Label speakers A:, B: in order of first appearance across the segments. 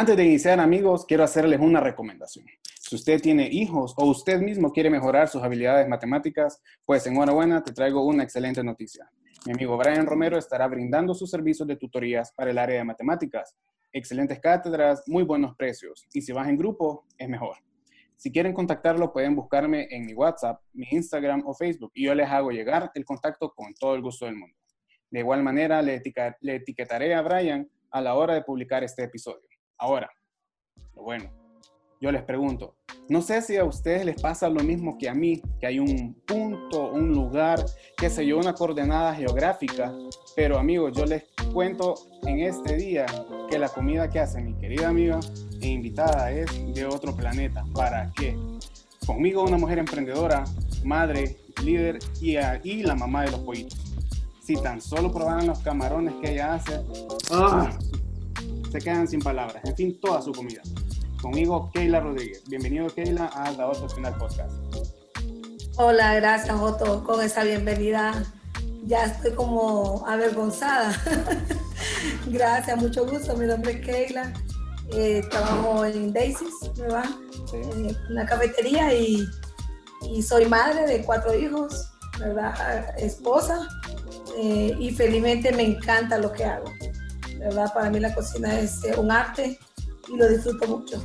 A: Antes de iniciar, amigos, quiero hacerles una recomendación. Si usted tiene hijos o usted mismo quiere mejorar sus habilidades matemáticas, pues enhorabuena, te traigo una excelente noticia. Mi amigo Brian Romero estará brindando sus servicios de tutorías para el área de matemáticas. Excelentes cátedras, muy buenos precios. Y si vas en grupo, es mejor. Si quieren contactarlo, pueden buscarme en mi WhatsApp, mi Instagram o Facebook y yo les hago llegar el contacto con todo el gusto del mundo. De igual manera, le, etiquetaré a Brian a la hora de publicar este episodio. Ahora, bueno, yo les pregunto, no sé si a ustedes les pasa lo mismo que a mí, que hay un punto, un lugar, qué sé yo, una coordenada geográfica, pero amigos, yo les cuento en este día que la comida que hace mi querida amiga e invitada es de otro planeta. ¿Para qué? Conmigo una mujer emprendedora, madre, líder y, y la mamá de los pollitos. Si tan solo probaran los camarones que ella hace, ¡ah! Se quedan sin palabras. En fin, toda su comida. Conmigo, Keila Rodríguez. Bienvenido, Keila, a La Otra Final Podcast.
B: Hola, gracias, Otto, con esa bienvenida. Ya estoy como avergonzada. gracias, mucho gusto. Mi nombre es Keila. Eh, trabajo en Daisy's, ¿verdad? Sí. En una cafetería y, y, soy madre de cuatro hijos, ¿verdad? Esposa. Eh, y felizmente me encanta lo que hago. ¿Verdad? Para mí la cocina es eh, un arte y lo disfruto mucho.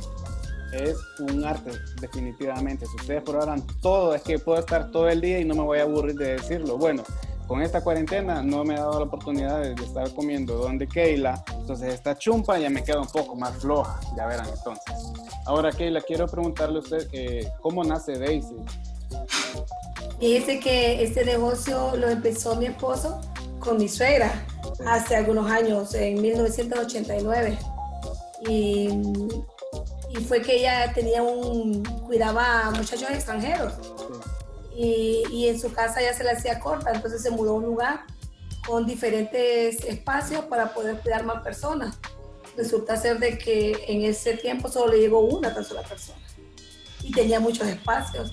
A: Es un arte, definitivamente. Si ustedes probaran todo, es que puedo estar todo el día y no me voy a aburrir de decirlo. Bueno, con esta cuarentena no me he dado la oportunidad de, estar comiendo donde Keila, entonces esta chumpa ya me queda un poco más floja, ya verán entonces. Ahora Keila, quiero preguntarle a usted eh, cómo nace Daisy.
B: Dice que este negocio lo empezó mi esposo con mi suegra hace algunos años, en 1989. Y, y, fue que ella tenía un, cuidaba a muchachos extranjeros. Y, y, en su casa ya se le hacía corta, entonces se mudó a un lugar con diferentes espacios para poder cuidar más personas. Resulta ser de que en ese tiempo solo le llegó una tan sola persona y tenía muchos espacios.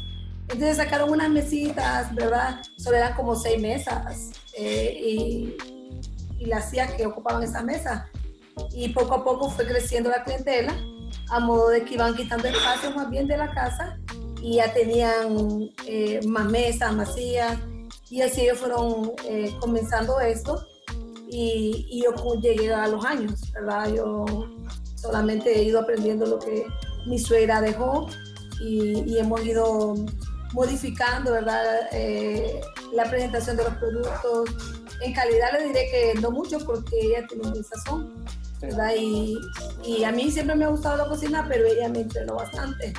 B: Entonces sacaron unas mesitas, ¿verdad? Solo eran como seis mesas eh, y y las sillas que ocupaban esa mesa. Y poco a poco fue creciendo la clientela, a modo de que iban quitando espacio más bien de la casa y ya tenían eh, más mesas, más sillas. Y así ellos fueron eh, comenzando esto. Y, y, yo llegué a los años, ¿verdad? Yo solamente he ido aprendiendo lo que mi suegra dejó y, y hemos ido modificando, ¿verdad? Eh, la presentación de los productos, en calidad le diré que no mucho porque ella tiene un sazón, ¿verdad? Y, y, a mí siempre me ha gustado la cocina, pero ella me entrenó bastante.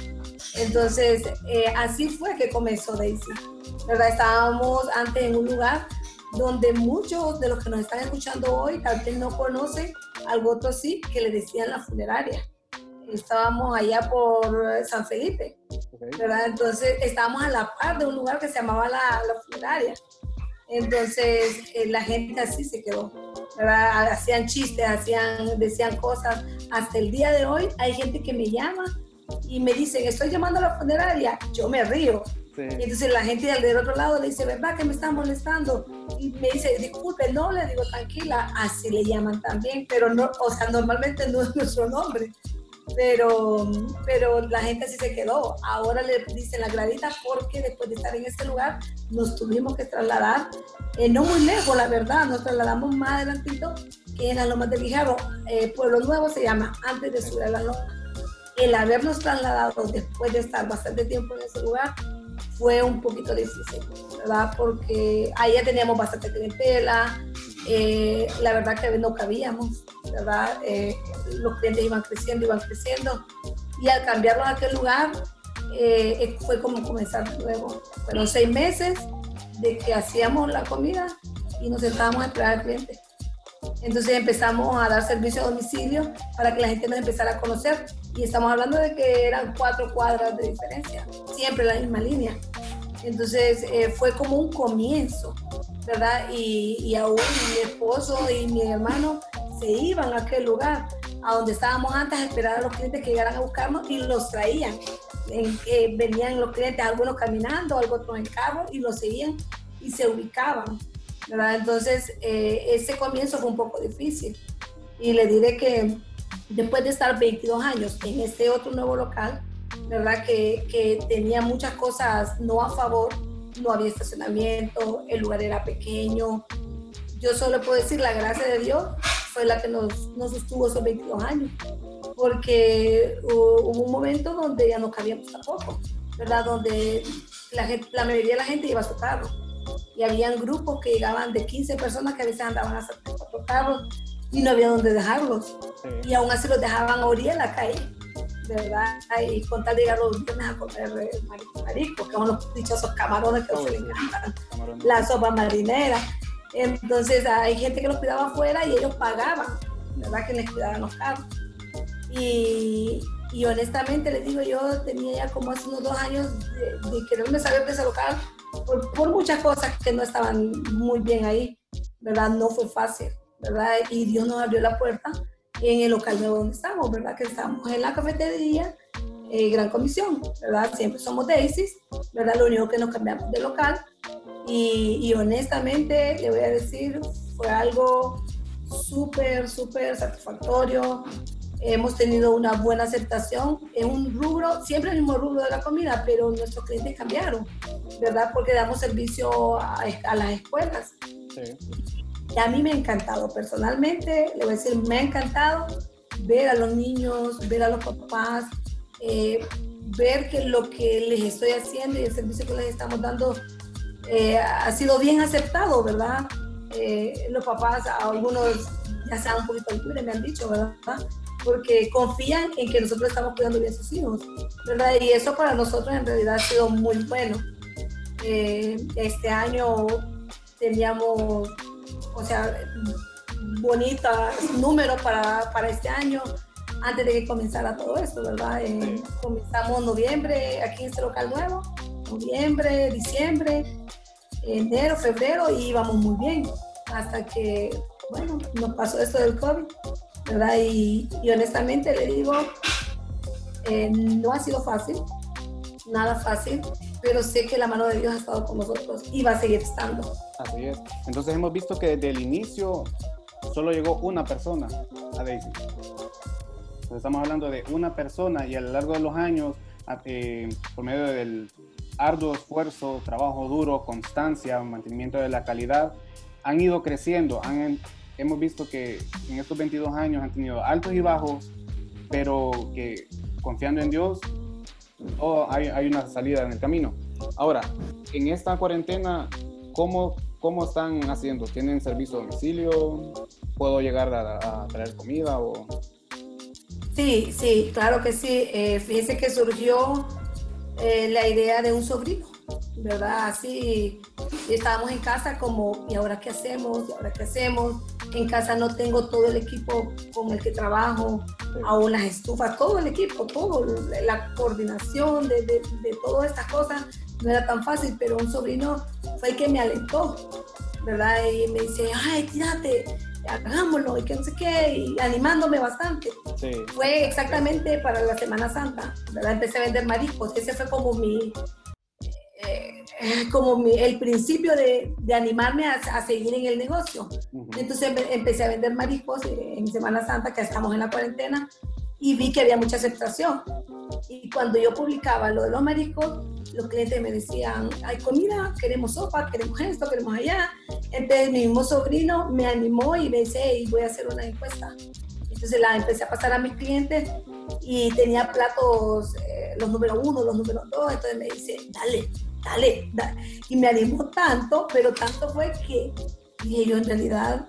B: Entonces, eh, así fue que comenzó Daisy, ¿verdad? Estábamos antes en un lugar donde muchos de los que nos están escuchando hoy tal vez no conocen algo otro sí que le decían la funeraria. Estábamos allá por San Felipe, ¿verdad? Entonces estábamos a la par de un lugar que se llamaba la, la funeraria. Entonces eh, la gente así se quedó, ¿verdad? Hacían chistes, hacían, decían cosas. Hasta el día de hoy hay gente que me llama y me dicen, estoy llamando a la funeraria. Yo me río. Y entonces la gente del otro lado le dice, ¿verdad que me están molestando? Y me dice, disculpe, no, le digo, tranquila, así le llaman también, pero no, o sea, normalmente no es nuestro nombre pero, pero la gente así se quedó. Ahora le dicen la gradita porque después de estar en este lugar nos tuvimos que trasladar, eh, no muy lejos, la verdad, nos trasladamos más adelantito que en la Loma de Lijaro. Eh, Pueblo Nuevo se llama, antes de subir a la Loma. El habernos trasladado después de estar bastante tiempo en ese lugar fue un poquito difícil, ¿verdad? Porque ahí ya teníamos bastante clientela, eh, la verdad que no cabíamos, ¿verdad? Eh, los clientes iban creciendo, iban creciendo, y al cambiarlos a aquel lugar, eh, fue como comenzar luego. Fueron seis meses de que hacíamos la comida y nos sentábamos a esperar al cliente. Entonces empezamos a dar servicio a domicilio para que la gente nos empezara a conocer. Y estamos hablando de que eran cuatro cuadras de diferencia, siempre la misma línea. Entonces fue como un comienzo. ¿verdad? Y, y aún mi esposo y mi hermano se iban a aquel lugar, a donde estábamos antes a esperar a los clientes que llegaran a buscarnos y los traían. En, que venían los clientes, algunos caminando, algunos en carro y los seguían y se ubicaban, ¿verdad? Entonces, eh, ese comienzo fue un poco difícil. Y le diré que después de estar 22 años en este otro nuevo local, ¿verdad? Que, que tenía muchas cosas no a favor, no había estacionamiento, el lugar era pequeño. Yo solo puedo decir la gracia de Dios fue la que nos, nos sostuvo esos 22 años, porque hubo un momento donde ya no cabíamos tampoco, ¿verdad? Donde la, gente, la mayoría de la gente iba a su carro y habían grupos que llegaban de 15 personas que a veces andaban hasta cuatro carros y no había dónde dejarlos. Y aún así los dejaban a orilla en la calle, de verdad. Y con tal de llegar los viernes a comer eh, marisco, que son los dichosos camarones que oh, se encantan, la sopa marinera. Entonces hay gente que los cuidaba afuera y ellos pagaban, ¿verdad? Que les cuidaran los carros. Y, y honestamente les digo, yo tenía ya como hace unos dos años de, de quererme saber de ese local por, por, muchas cosas que no estaban muy bien ahí, ¿verdad? No fue fácil, ¿verdad? Y Dios nos abrió la puerta en el local nuevo donde estamos, ¿verdad? Que estamos en la cafetería, eh, Gran Comisión, ¿verdad? Siempre somos Daisy, ¿verdad? Lo único que nos cambiamos de local. Y, y honestamente, le voy a decir, fue algo súper, súper satisfactorio. Hemos tenido una buena aceptación en un rubro, siempre el mismo rubro de la comida, pero nuestros clientes cambiaron, ¿verdad? Porque damos servicio a, a las escuelas. Sí. Y a mí me ha encantado, personalmente, le voy a decir, me ha encantado ver a los niños, ver a los papás, eh, ver que lo que les estoy haciendo y el servicio que les estamos dando eh, ha sido bien aceptado, ¿verdad? Eh, los papás, algunos ya sean un poquito libres, me han dicho, ¿verdad? porque confían en que nosotros estamos cuidando bien a sus hijos, ¿verdad? Y eso para nosotros en realidad ha sido muy bueno. Eh, este año teníamos, o sea, bonitos números para, para, este año, antes de que comenzara todo esto, ¿verdad? Comenzamos noviembre aquí en este local nuevo, noviembre, diciembre, enero, febrero y íbamos muy bien, hasta que, bueno, nos pasó esto del COVID ¿verdad? Y, honestamente le digo, eh, no ha sido fácil, nada fácil, pero sé que la mano de Dios ha estado con nosotros y va a seguir estando.
A: Así es. Entonces hemos visto que desde el inicio solo llegó una persona a Daisy. Estamos hablando de una persona y a lo largo de los años, eh, por medio del arduo esfuerzo, trabajo duro, constancia, mantenimiento de la calidad, han ido creciendo, hemos visto que en estos 22 años han tenido altos y bajos, pero que confiando en Dios, oh, hay, una salida en el camino. Ahora, en esta cuarentena, ¿cómo, cómo están haciendo? ¿Tienen servicio a domicilio? ¿Puedo llegar a, traer comida? O...
B: Sí, sí, claro que sí. Eh, fíjese que surgió eh, la idea de un sobrino ¿verdad? Así estábamos en casa como, ¿y ahora qué hacemos? ¿Y ahora qué hacemos? En casa no tengo todo el equipo con el que trabajo, aún las estufas, todo el equipo, todo, la coordinación de, de, de todas estas cosas no era tan fácil, pero un sobrino fue el que me alentó, ¿verdad? Y me dice, ay, tírate, hagámoslo, y que no sé qué, y animándome bastante. Sí. Fue exactamente para la Semana Santa, ¿verdad? Empecé a vender mariscos, ese fue como mi, como el principio de, de animarme a, a, seguir en el negocio. Entonces empecé a vender mariscos en Semana Santa, que estamos en la cuarentena, y vi que había mucha aceptación. Y cuando yo publicaba lo de los mariscos, los clientes me decían, hay comida, queremos sopa, queremos esto, queremos allá. Entonces mi mismo sobrino me animó y me dice, y voy a hacer una encuesta. Entonces la empecé a pasar a mis clientes y tenía platos, eh, los número uno, los número dos, entonces me dice, dale, dale, Y me animó tanto, pero tanto fue que dije yo, en realidad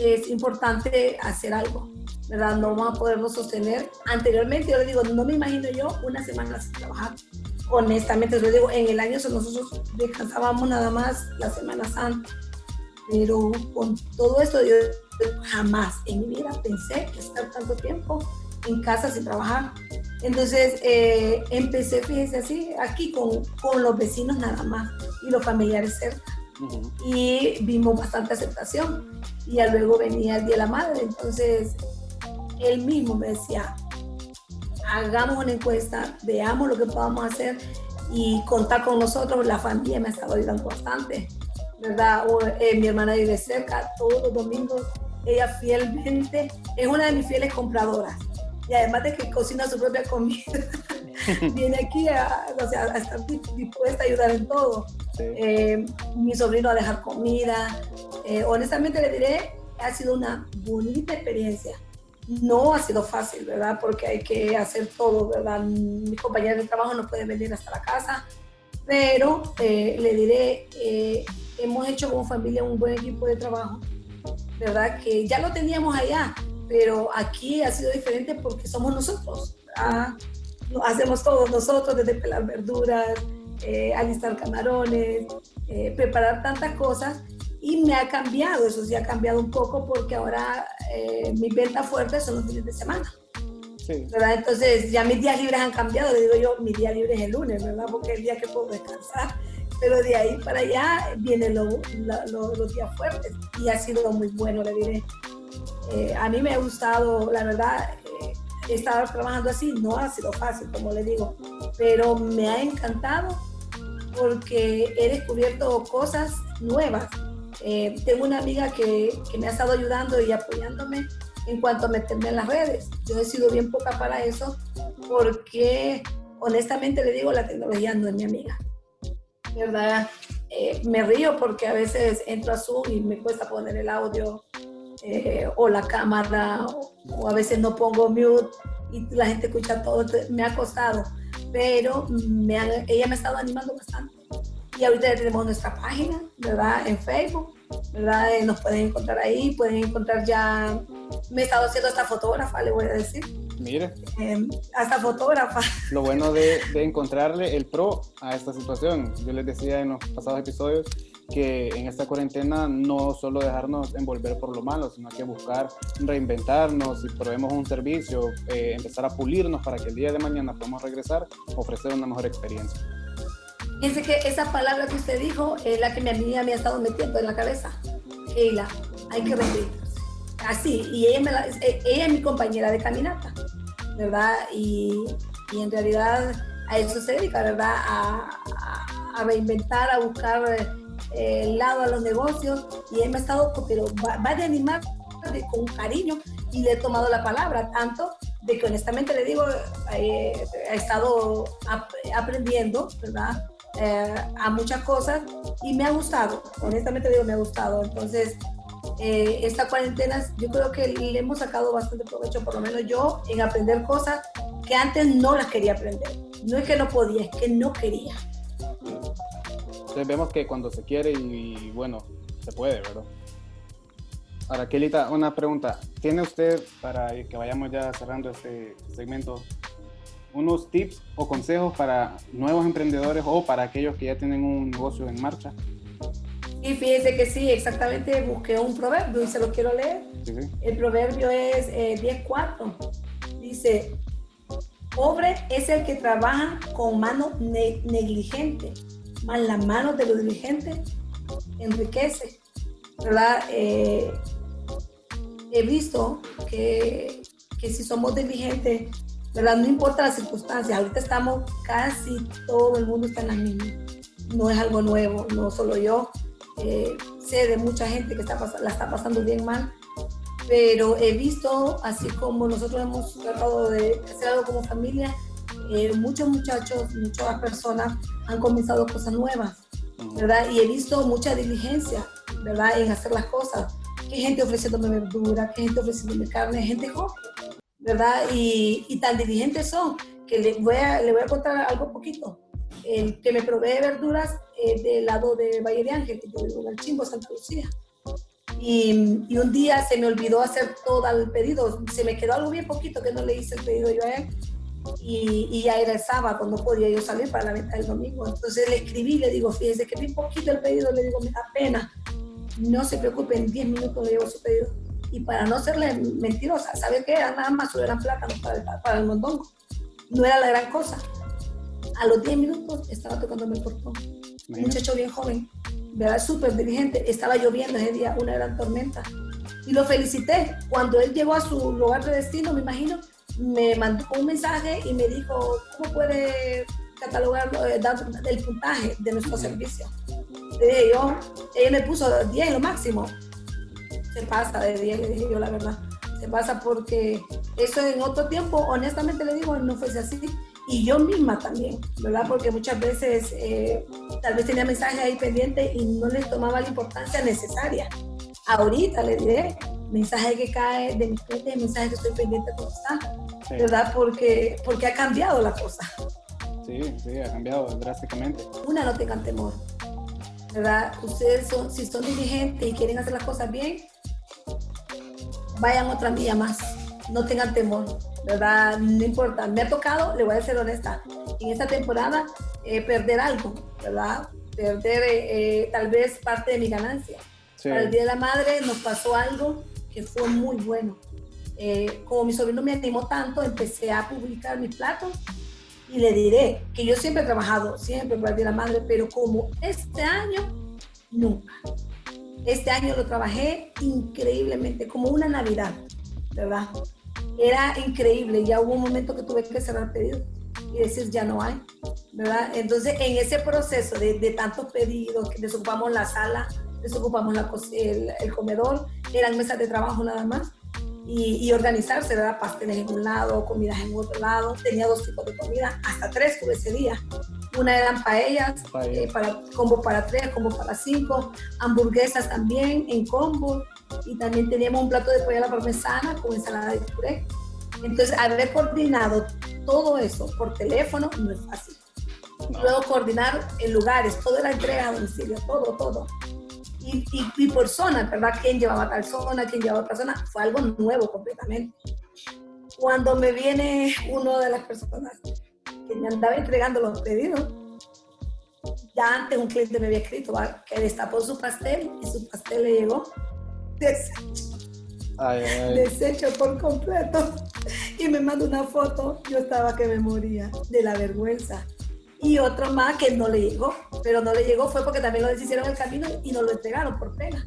B: es importante hacer algo, ¿verdad? No vamos a podernos sostener. Anteriormente yo le digo, no me imagino yo una semana sin trabajar. Honestamente, yo digo, en el año nosotros descansábamos nada más la Semana Santa, pero con todo esto yo jamás en mi vida pensé que estar tanto tiempo en casa sin trabajar. Entonces eh, empecé, fíjese así, aquí con, con, los vecinos nada más y los familiares cerca. Y vimos bastante aceptación. Y ya luego venía el Día de la Madre. Entonces él mismo me decía, hagamos una encuesta, veamos lo que podamos hacer y contar con nosotros. La familia me ha estado ayudando bastante, ¿verdad? O, eh, mi hermana vive cerca, todos los domingos ella fielmente es una de mis fieles compradoras. Y además de que cocina su propia comida, viene aquí a, o sea, a, estar dispuesta a ayudar en todo. Eh, mi sobrino a dejar comida. Eh, honestamente le diré, ha sido una bonita experiencia. No ha sido fácil, ¿verdad? Porque hay que hacer todo, ¿verdad? Mis compañeros de trabajo no pueden venir hasta la casa, pero eh, le diré, hemos hecho como familia un buen equipo de trabajo, ¿verdad? Que ya lo teníamos allá, pero aquí ha sido diferente porque somos nosotros. hacemos todos nosotros, desde pelar verduras, eh, alistar camarones, eh, preparar tantas cosas. Y me ha cambiado, eso sí ha cambiado un poco porque ahora eh, mis ventas fuertes son los fines de semana. ¿verdad? Entonces ya mis días libres han cambiado, le digo yo, mi día libre es el lunes, ¿verdad? Porque es el día que puedo descansar pero de ahí para allá vienen los días fuertes y ha sido muy bueno, le diré. Eh, a mí me ha gustado, la verdad, eh, estar trabajando así no ha sido fácil, como le digo, pero me ha encantado porque he descubierto cosas nuevas. Eh, tengo una amiga que, que, me ha estado ayudando y apoyándome en cuanto a meterme en las redes. Yo he sido bien poca para eso porque honestamente le digo, la tecnología no es mi amiga. ¿Verdad? me río porque a veces entro a Zoom y me cuesta poner el audio eh, o la cámara, o, a veces no pongo mute y la gente escucha todo, me ha costado, pero me ella me ha estado animando bastante. Y ahorita ya tenemos nuestra página, ¿verdad? En Facebook, ¿verdad? Eh, nos pueden encontrar ahí, pueden encontrar ya, me he estado haciendo hasta fotógrafa, le voy a decir.
A: Mire.
B: Em, hasta fotógrafa.
A: Lo bueno de, de encontrarle el pro a esta situación, yo les decía en los pasados episodios, que en esta cuarentena no solo dejarnos envolver por lo malo, sino que buscar reinventarnos, si probemos un servicio, eh, empezar a pulirnos para que el día de mañana podamos regresar, ofrecer una mejor experiencia.
B: Fíjense que esa palabra que usted dijo es la que mi amiga me ha estado metiendo en la cabeza. Keila, hay que reinventarse. Así, y ella, eh, ella es mi compañera de caminata, ¿verdad? Y, y en realidad a eso se dedica, ¿verdad? A, a, a reinventar, a buscar el lado a los negocios y él me ha estado, pero va, va de animar con cariño y le he tomado la palabra, tanto de que honestamente le digo, eh, he estado aprendiendo, ¿verdad? Eh, a muchas cosas y me ha gustado, honestamente digo, me ha gustado. Entonces, eh, esta cuarentena yo creo que le hemos sacado bastante provecho, por lo menos yo, en aprender cosas que antes no las quería aprender. No es que no podía, es que no quería.
A: Entonces vemos que cuando se quiere y, bueno, se puede, ¿verdad? Ahora, Kelita, una pregunta. ¿Tiene usted, para que vayamos ya cerrando este segmento, unos tips o consejos para nuevos emprendedores o para aquellos que ya tienen un negocio en marcha?
B: Y fíjese que sí, exactamente busqué un proverbio y se lo quiero leer. El proverbio es eh, 10.4. Dice, pobre es el que trabaja con mano negligente, más las manos de los dirigentes enriquece, ¿verdad? Eh, he visto que, que, si somos diligentes, ¿verdad? No importa las circunstancias, ahorita estamos, casi todo el mundo está en la misma. No es algo nuevo, no solo yo. Eh, sé de mucha gente que está, la está pasando bien mal, pero he visto, así como nosotros hemos tratado de hacer algo como familia, eh, muchos muchachos, muchas personas han comenzado cosas nuevas, ¿verdad? Y he visto mucha diligencia, ¿verdad? En hacer las cosas. Que gente ofreciéndome verdura, que gente ofreciéndome carne, gente joven, ¿verdad? Y, y, tan diligentes son que le voy a, le voy a contar algo poquito. El que me provee verduras eh, del lado de Valle de Ángel, que yo vivo en el Chimbo, Santa Lucía. Y, y, un día se me olvidó hacer todo el pedido. Se me quedó algo bien poquito que no le hice el pedido yo a él y, ya era el sábado, no podía yo salir para la venta del domingo. Entonces le escribí, le digo, fíjese que vi poquito el pedido, le digo, me da pena. No se preocupe, en 10 minutos le llevo su pedido. Y para no serle mentirosa, ¿sabe qué? Era nada más eran plátanos para el, para el mondongo. No era la gran cosa. A los 10 minutos estaba tocándome el portón. Un muchacho bien joven, ¿verdad? Súper dirigente. Estaba lloviendo ese día, una gran tormenta. Y lo felicité. Cuando él llegó a su lugar de destino, me imagino, me mandó un mensaje y me dijo, ¿cómo puede catalogar eh, el puntaje de nuestro servicio? yo, ella me puso 10 lo máximo. Se pasa de 10, le dije yo la verdad. Se pasa porque eso en otro tiempo, honestamente le digo, no fuese así. Y yo misma también, ¿verdad? Porque muchas veces eh, tal vez tenía mensajes ahí pendientes y no les tomaba la importancia necesaria. Ahorita le diré, mensaje que cae de mi cliente, mensaje que estoy pendiente de está, ¿verdad? Porque, porque ha cambiado la cosa.
A: Sí, sí, ha cambiado drásticamente.
B: Una, no tengan temor, ¿verdad? Ustedes son, si son dirigentes y quieren hacer las cosas bien, vayan otra milla más, no tengan temor, ¿verdad? No importa, me ha tocado, le voy a ser honesta, en esta temporada eh, perder algo, ¿verdad? Perder eh, tal vez parte de mi ganancia. Para el Día de la Madre nos pasó algo que fue muy bueno. Eh, como mi sobrino me animó tanto, empecé a publicar mis platos y le diré que yo siempre he trabajado, siempre para el Día de la Madre, pero como este año, nunca. Este año lo trabajé increíblemente, como una Navidad, ¿verdad? Era increíble, ya hubo un momento que tuve que cerrar pedidos y decir ya no hay, ¿verdad? Entonces, en ese proceso de, de tantos pedidos, que desocupamos la sala, desocupamos la, el, el, comedor, eran mesas de trabajo nada más, y, y, organizarse, ¿verdad? Pasteles en un lado, comidas en otro lado, tenía dos tipos de comida, hasta tres tuve ese día. Una eran paellas, eh, para, combo para tres, combo para cinco, hamburguesas también en combo, y también teníamos un plato de pollo a la parmesana con ensalada de puré. Entonces, haber coordinado todo eso por teléfono no es fácil. No. Luego coordinar en lugares, toda la entrega a domicilio, todo, todo. Y, y, y, por zona, ¿verdad? ¿Quién llevaba tal zona? ¿Quién llevaba otra zona? Fue algo nuevo completamente. Cuando me viene uno de las personas que me andaba entregando los pedidos, ya antes un cliente me había escrito ¿va? que destapó su pastel y su pastel le llegó deshecho.
A: Ay, ay.
B: Deshecho por completo. Y me mandó una foto, yo estaba que me moría de la vergüenza y otro más que no le llegó, pero no le llegó fue porque también lo deshicieron el camino y no lo entregaron por pena.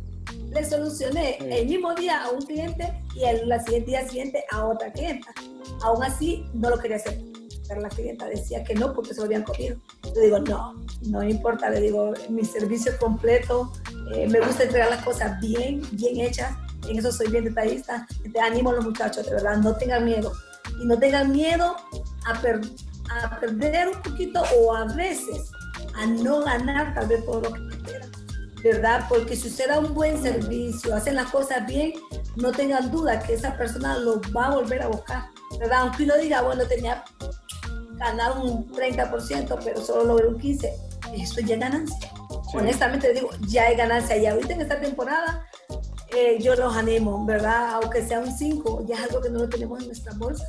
B: Le solucioné sí. el mismo día a un cliente y el siguiente día siguiente a otra clienta. Aún así, no lo quería hacer. Pero la clienta decía que no porque se lo habían comido. Le digo, no, no importa. Le digo, mi servicio completo, eh, me gusta entregar las cosas bien, bien hechas. En eso soy bien detallista. Te animo a los muchachos, de verdad, no tengan miedo. Y no tengan miedo a perder a perder un poquito o a veces a no ganar tal vez todo lo que esperan, ¿verdad? Porque si usted da un buen servicio, hacen las cosas bien, no tengan duda que esa persona lo va a volver a buscar, ¿verdad? Aunque uno diga, bueno, tenía ganar un 30%, pero solo logré un 15%, eso ya es ganancia. Sí. Honestamente digo, ya hay ganancia. Y ahorita en esta temporada, eh, yo los animo, ¿verdad? Aunque sea un 5, ya es algo que no lo tenemos en nuestra bolsa,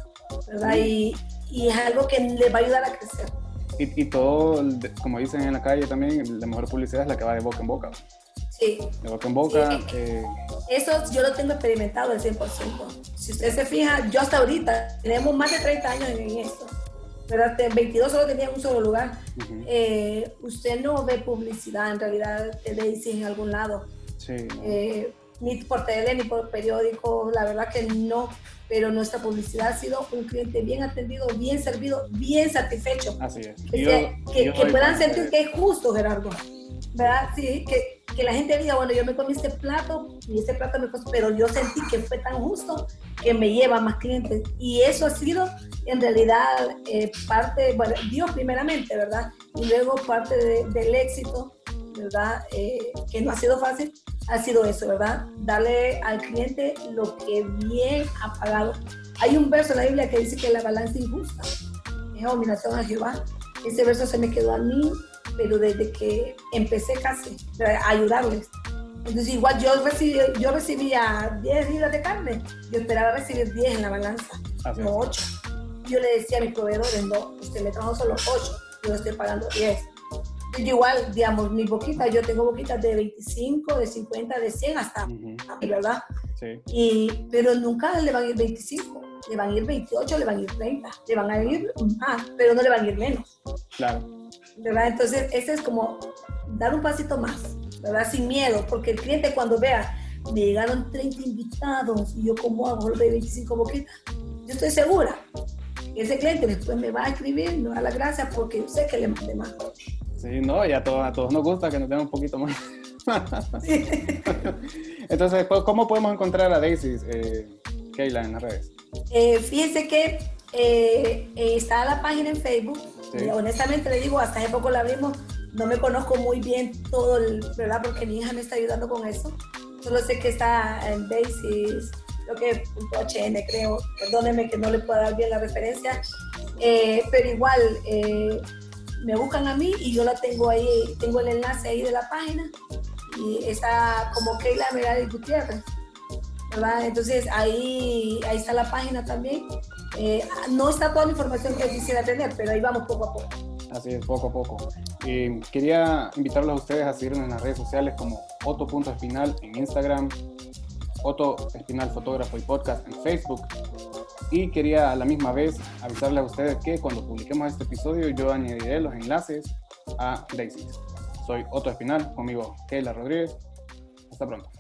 B: ¿verdad? Y, y es algo que les va a ayudar a crecer.
A: Y, y, todo, como dicen en la calle también, la mejor publicidad es la que va de boca en boca.
B: Sí.
A: De boca en boca.
B: Sí. Eh... Eso yo lo tengo experimentado al 100%. Si usted se fija, yo hasta ahorita, tenemos más de 30 años en esto. ¿Verdad? 22 solo tenía un solo lugar. Uh -huh. eh, usted no ve publicidad en realidad de Daisy en algún lado.
A: Sí. No.
B: Eh, ni por tele, ni por periódico, la verdad que no pero nuestra publicidad ha sido un cliente bien atendido, bien servido, bien satisfecho.
A: Así es.
B: Que, yo, que, yo que puedan sentir que es justo, Gerardo. ¿Verdad? Sí, que, que, la gente diga, bueno, yo me comí este plato y este plato me costó, pero yo sentí que fue tan justo que me lleva más clientes. Y eso ha sido, en realidad, eh, parte, bueno, Dios primeramente, ¿verdad? Y luego parte de, del éxito, ¿verdad? Eh, que no ha sido fácil, ha sido eso, ¿verdad? Darle al cliente lo que bien ha pagado. Hay un verso en la Biblia que dice que la balanza injusta es abominación a Jehová. Ese verso se me quedó a mí, pero desde que empecé casi a ayudarles. Entonces, igual yo, recibí, yo recibía 10 libras de carne, yo esperaba recibir 10 en la balanza, Así no 8. Yo le decía a mis proveedores, no, usted me trajo solo 8, yo estoy pagando 10 yo igual, digamos, mi boquita, yo tengo boquitas de 25, de 50, de 100 hasta, uh -huh. ¿verdad?
A: Sí.
B: Y, pero nunca le van a ir 25, le van a ir 28, le van a ir 30, le van a ir más, pero no le van a ir menos.
A: Claro.
B: ¿Verdad? Entonces, ese es como dar un pasito más, ¿verdad? Sin miedo, porque el cliente cuando vea, me llegaron 30 invitados y yo como hago de 25 boquitas, yo estoy segura ese cliente después me va a escribir, me va a dar las gracias porque yo sé que le mandé más.
A: Sí, no, y a todos, a todos nos gusta que nos den un poquito más. Entonces, ¿cómo podemos encontrar a Daisy, eh, Keila, en las redes?
B: Eh, fíjense que eh, está la página en Facebook. Honestamente le digo, hasta hace poco la abrimos. No me conozco muy bien todo, el, ¿verdad? Porque mi hija me está ayudando con eso. Solo sé que está en Basis, lo que .hn creo. Perdónenme que no le pueda dar bien la referencia. pero igual, me buscan a mí y yo la tengo ahí, tengo el enlace ahí de la página y está como Keila Merari Gutiérrez. ¿verdad? Entonces ahí, ahí está la página también. Eh, no está toda la información que quisiera tener, pero ahí vamos poco a poco.
A: Así es, poco a poco. Quería invitarlos a ustedes a seguirnos en las redes sociales como Otto.espinal en Instagram, Otto Espinal Fotógrafo y Podcast en Facebook y quería a la misma vez avisarles a ustedes que cuando publiquemos este episodio yo añadiré los enlaces a Daisy. Soy Otto Espinal, conmigo Keila Rodríguez. Hasta pronto.